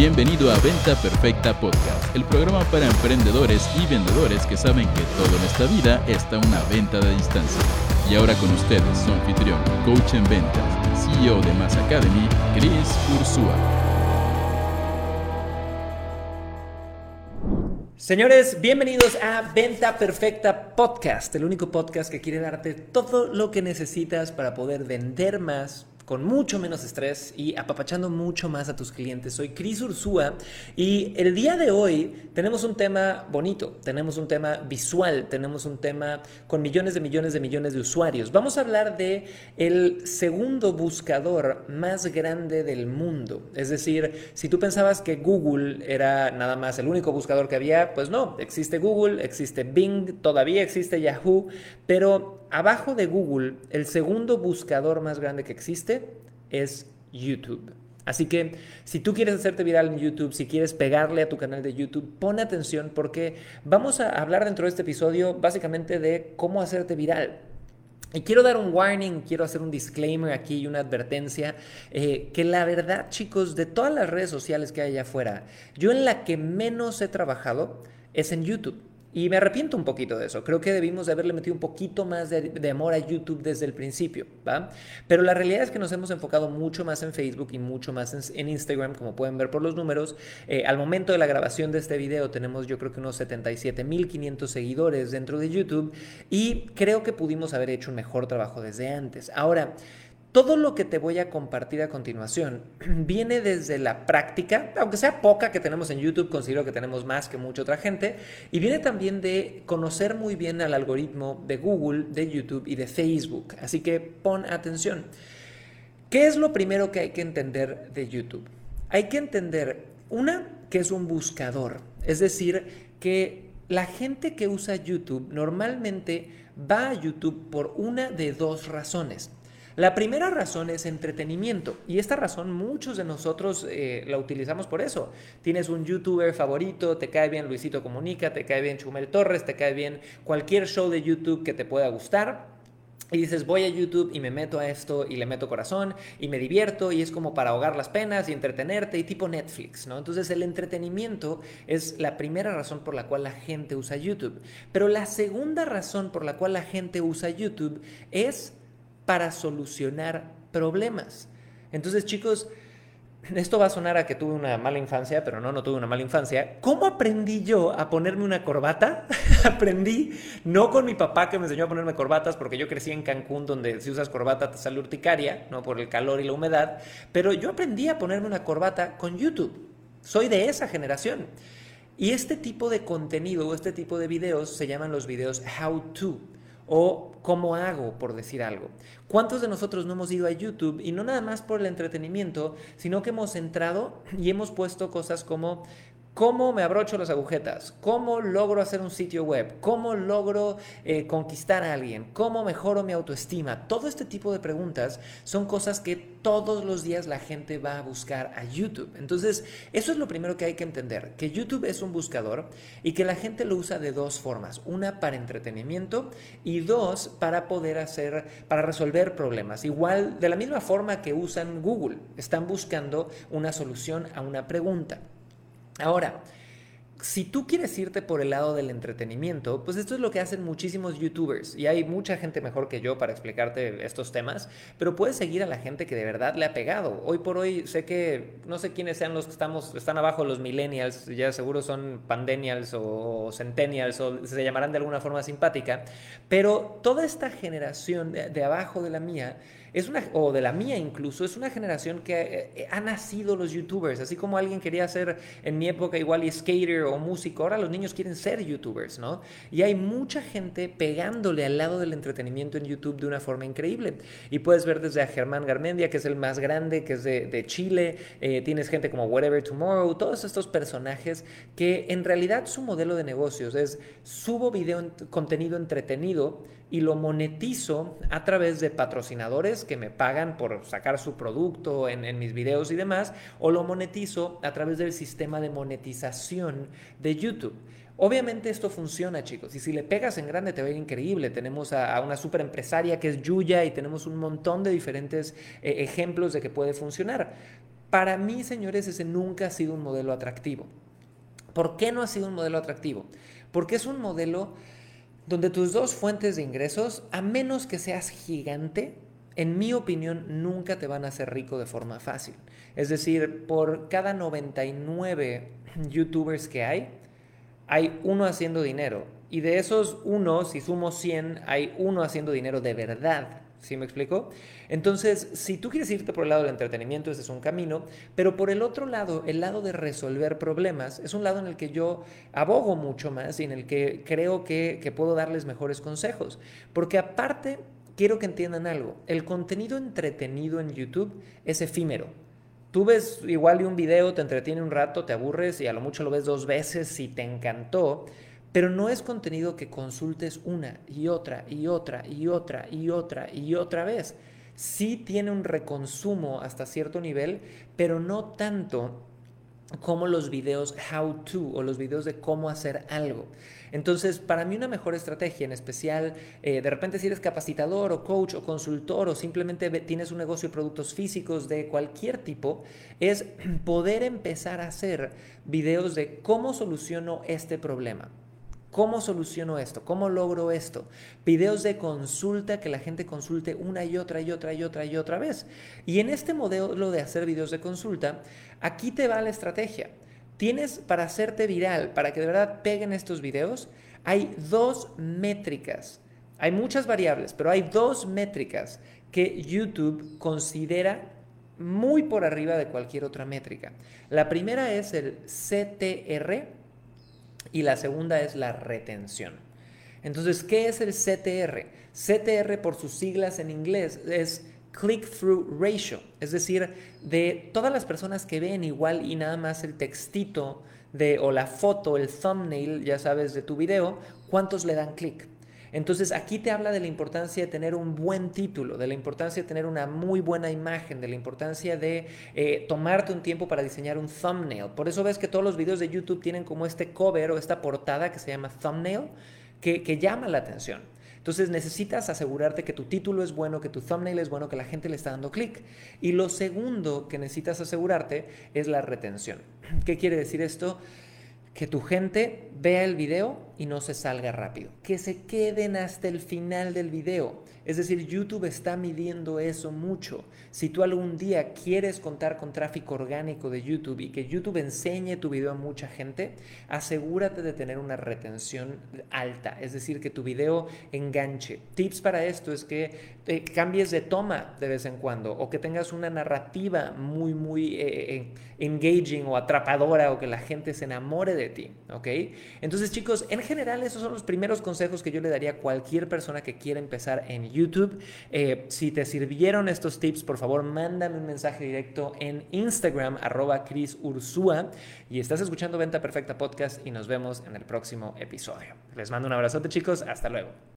Bienvenido a Venta Perfecta Podcast, el programa para emprendedores y vendedores que saben que todo en esta vida está una venta de distancia. Y ahora con ustedes, su anfitrión, coach en ventas, CEO de Mass Academy, Chris Ursúa. Señores, bienvenidos a Venta Perfecta Podcast, el único podcast que quiere darte todo lo que necesitas para poder vender más con mucho menos estrés y apapachando mucho más a tus clientes. Soy Cris Ursúa y el día de hoy tenemos un tema bonito, tenemos un tema visual, tenemos un tema con millones de millones de millones de usuarios. Vamos a hablar de el segundo buscador más grande del mundo. Es decir, si tú pensabas que Google era nada más el único buscador que había, pues no, existe Google, existe Bing, todavía existe Yahoo, pero abajo de Google, el segundo buscador más grande que existe es YouTube. Así que si tú quieres hacerte viral en YouTube, si quieres pegarle a tu canal de YouTube, pon atención porque vamos a hablar dentro de este episodio básicamente de cómo hacerte viral. Y quiero dar un warning, quiero hacer un disclaimer aquí y una advertencia, eh, que la verdad chicos, de todas las redes sociales que hay allá afuera, yo en la que menos he trabajado es en YouTube. Y me arrepiento un poquito de eso. Creo que debimos de haberle metido un poquito más de, amor a YouTube desde el principio, ¿va? Pero la realidad es que nos hemos enfocado mucho más en Facebook y mucho más en, Instagram, como pueden ver por los números. Eh, al momento de la grabación de este video tenemos yo creo que unos 77.500 seguidores dentro de YouTube y creo que pudimos haber hecho un mejor trabajo desde antes. Ahora, todo lo que te voy a compartir a continuación viene desde la práctica, aunque sea poca que tenemos en YouTube, considero que tenemos más que mucha otra gente, y viene también de conocer muy bien al algoritmo de Google, de YouTube y de Facebook. Así que pon atención. ¿Qué es lo primero que hay que entender de YouTube? Hay que entender, una, que es un buscador, es decir, que la gente que usa YouTube normalmente va a YouTube por una de dos razones. La primera razón es entretenimiento y esta razón muchos de nosotros eh, la utilizamos por eso. Tienes un youtuber favorito, te cae bien Luisito Comunica, te cae bien Chumel Torres, te cae bien cualquier show de YouTube que te pueda gustar. Y dices, voy a YouTube y me meto a esto y le meto corazón y me divierto y es como para ahogar las penas y entretenerte y tipo Netflix, ¿no? Entonces el entretenimiento es la primera razón por la cual la gente usa YouTube. Pero la segunda razón por la cual la gente usa YouTube es para solucionar problemas. Entonces, chicos, esto va a sonar a que tuve una mala infancia, pero no, no tuve una mala infancia. ¿Cómo aprendí yo a ponerme una corbata? aprendí no con mi papá que me enseñó a ponerme corbatas, porque yo crecí en Cancún, donde si usas corbata te sale urticaria, ¿no? Por el calor y la humedad. Pero yo aprendí a ponerme una corbata con YouTube. Soy de esa generación. Y este tipo de contenido o este tipo de videos se llaman los videos how to o cómo hago, por decir algo. ¿Cuántos de nosotros no hemos ido a YouTube y no nada más por el entretenimiento, sino que hemos entrado y hemos puesto cosas como ¿Cómo me abrocho las agujetas? ¿Cómo logro hacer un sitio web? ¿Cómo logro eh, conquistar a alguien? ¿Cómo mejoro mi autoestima? Todo este tipo de preguntas son cosas que todos los días la gente va a buscar a YouTube. Entonces, eso es lo primero que hay que entender, que YouTube es un buscador y que la gente lo usa de dos formas. Una para entretenimiento y dos para poder hacer, para resolver problemas. Igual, de la misma forma que usan Google, están buscando una solución a una pregunta. Ahora, si tú quieres irte por el lado del entretenimiento, pues esto es lo que hacen muchísimos youtubers y hay mucha gente mejor que yo para explicarte estos temas, pero puedes seguir a la gente que de verdad le ha pegado. Hoy por hoy sé que no sé quiénes sean los que estamos están abajo los millennials, ya seguro son pandenials o centennials o se llamarán de alguna forma simpática, pero toda esta generación de abajo de la mía es una, o de la mía incluso, es una generación que eh, eh, ha nacido los youtubers, así como alguien quería ser en mi época igual y skater o músico, ahora los niños quieren ser youtubers, ¿no? Y hay mucha gente pegándole al lado del entretenimiento en YouTube de una forma increíble. Y puedes ver desde a Germán Garmendia, que es el más grande, que es de, Chile, eh, tienes gente como Whatever Tomorrow, todos estos personajes que en realidad su modelo de negocios es subo video, contenido entretenido, y lo monetizo a través de patrocinadores que me pagan por sacar su producto en, mis videos y demás, o lo monetizo a través del sistema de monetización de YouTube. Obviamente esto funciona, chicos, y si le pegas en grande te va a ir increíble. Tenemos a, una super empresaria que es Yuya y tenemos un montón de diferentes eh, ejemplos de que puede funcionar. Para mí, señores, ese nunca ha sido un modelo atractivo. ¿Por qué no ha sido un modelo atractivo? Porque es un modelo donde tus dos fuentes de ingresos, a menos que seas gigante, en mi opinión, nunca te van a hacer rico de forma fácil. Es decir, por cada 99 youtubers que hay, hay uno haciendo dinero. Y de esos uno, si sumo 100, hay uno haciendo dinero de verdad. ¿Sí me explico? Entonces, si tú quieres irte por el lado del entretenimiento, ese es un camino, pero por el otro lado, el lado de resolver problemas, es un lado en el que yo abogo mucho más y en el que creo que, que puedo darles mejores consejos. Porque aparte, quiero que entiendan algo, el contenido entretenido en YouTube es efímero. Tú ves igual y un video, te entretiene un rato, te aburres y a lo mucho lo ves dos veces si te encantó, pero no es contenido que consultes una y otra y otra y otra y otra y otra vez. Sí tiene un reconsumo hasta cierto nivel, pero no tanto como los videos how to o los videos de cómo hacer algo. Entonces, para mí una mejor estrategia, en especial, eh, de repente si eres capacitador o coach o consultor o simplemente tienes un negocio de productos físicos de cualquier tipo, es poder empezar a hacer videos de cómo soluciono este problema. ¿Cómo soluciono esto? ¿Cómo logro esto? Videos de consulta que la gente consulte una y otra y otra y otra y otra vez. Y en este modelo de hacer videos de consulta, aquí te va la estrategia. Tienes para hacerte viral, para que de verdad peguen estos videos, hay dos métricas. Hay muchas variables, pero hay dos métricas que YouTube considera muy por arriba de cualquier otra métrica. La primera es el CTR, y la segunda es la retención. Entonces, ¿qué es el CTR? CTR por sus siglas en inglés es click-through ratio, es decir, de todas las personas que ven igual y nada más el textito de, o la foto, el thumbnail, ya sabes, de tu video, ¿cuántos le dan clic? Entonces aquí te habla de la importancia de tener un buen título, de la importancia de tener una muy buena imagen, de la importancia de eh, tomarte un tiempo para diseñar un thumbnail. Por eso ves que todos los videos de YouTube tienen como este cover o esta portada que se llama thumbnail, que, que llama la atención. Entonces necesitas asegurarte que tu título es bueno, que tu thumbnail es bueno, que la gente le está dando clic. Y lo segundo que necesitas asegurarte es la retención. ¿Qué quiere decir esto? que tu gente vea el video y no se salga rápido, que se queden hasta el final del video. Es decir, YouTube está midiendo eso mucho. Si tú algún día quieres contar con tráfico orgánico de YouTube y que YouTube enseñe tu video a mucha gente, asegúrate de tener una retención alta, es decir, que tu video enganche. Tips para esto es que eh, cambies de toma de vez en cuando o que tengas una narrativa muy, muy eh, eh, engaging o atrapadora o que la gente se enamore de ti, ¿ok? Entonces chicos, en general esos son los primeros consejos que yo le daría a cualquier persona que quiera empezar en YouTube. si te sirvieron estos tips, por favor, mándame un mensaje directo en Instagram, arroba Chris Ursúa, y estás escuchando Venta Perfecta Podcast y nos vemos en el próximo episodio. Les mando un abrazote chicos, hasta luego.